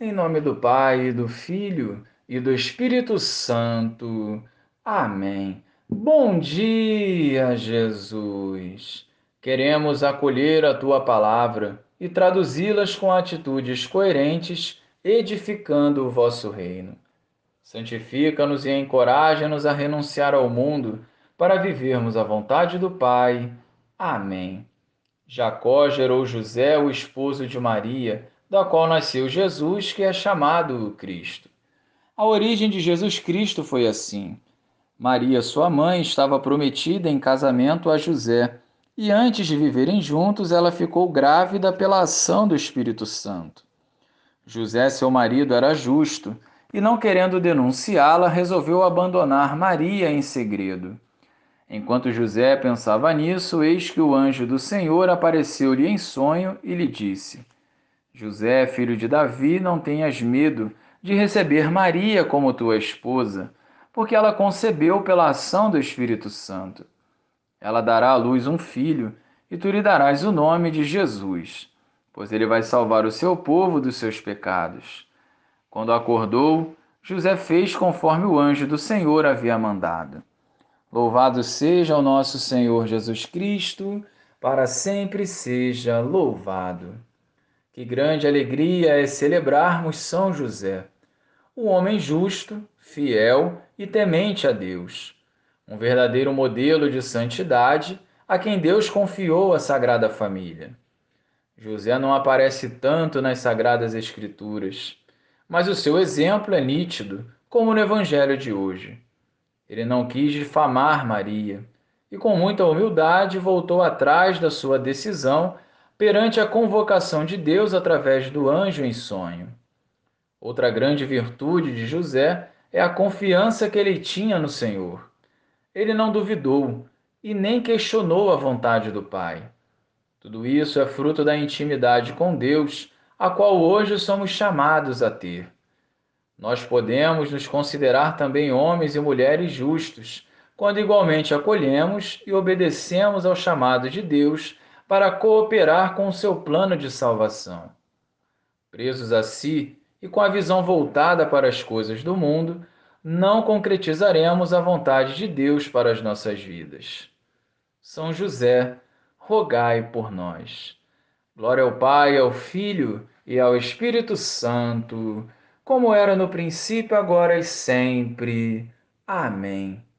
Em nome do Pai, do Filho e do Espírito Santo. Amém. Bom dia, Jesus. Queremos acolher a tua palavra e traduzi-las com atitudes coerentes, edificando o vosso reino. Santifica-nos e encoraja-nos a renunciar ao mundo para vivermos a vontade do Pai. Amém. Jacó gerou José, o esposo de Maria da qual nasceu Jesus, que é chamado Cristo. A origem de Jesus Cristo foi assim. Maria, sua mãe, estava prometida em casamento a José, e antes de viverem juntos, ela ficou grávida pela ação do Espírito Santo. José, seu marido, era justo e, não querendo denunciá-la, resolveu abandonar Maria em segredo. Enquanto José pensava nisso, eis que o anjo do Senhor apareceu-lhe em sonho e lhe disse: José, filho de Davi, não tenhas medo de receber Maria como tua esposa, porque ela concebeu pela ação do Espírito Santo. Ela dará à luz um filho, e tu lhe darás o nome de Jesus, pois ele vai salvar o seu povo dos seus pecados. Quando acordou, José fez conforme o anjo do Senhor havia mandado. Louvado seja o nosso Senhor Jesus Cristo, para sempre seja louvado. Que grande alegria é celebrarmos São José, um homem justo, fiel e temente a Deus, um verdadeiro modelo de santidade a quem Deus confiou a Sagrada Família. José não aparece tanto nas Sagradas Escrituras, mas o seu exemplo é nítido, como no Evangelho de hoje. Ele não quis difamar Maria e, com muita humildade, voltou atrás da sua decisão perante a convocação de Deus através do anjo em sonho. Outra grande virtude de José é a confiança que ele tinha no Senhor. Ele não duvidou e nem questionou a vontade do Pai. Tudo isso é fruto da intimidade com Deus, a qual hoje somos chamados a ter. Nós podemos nos considerar também homens e mulheres justos, quando igualmente acolhemos e obedecemos ao chamado de Deus para cooperar com o seu plano de salvação. Presos a si e com a visão voltada para as coisas do mundo, não concretizaremos a vontade de Deus para as nossas vidas. São José, rogai por nós. Glória ao Pai, ao Filho e ao Espírito Santo, como era no princípio, agora e sempre. Amém.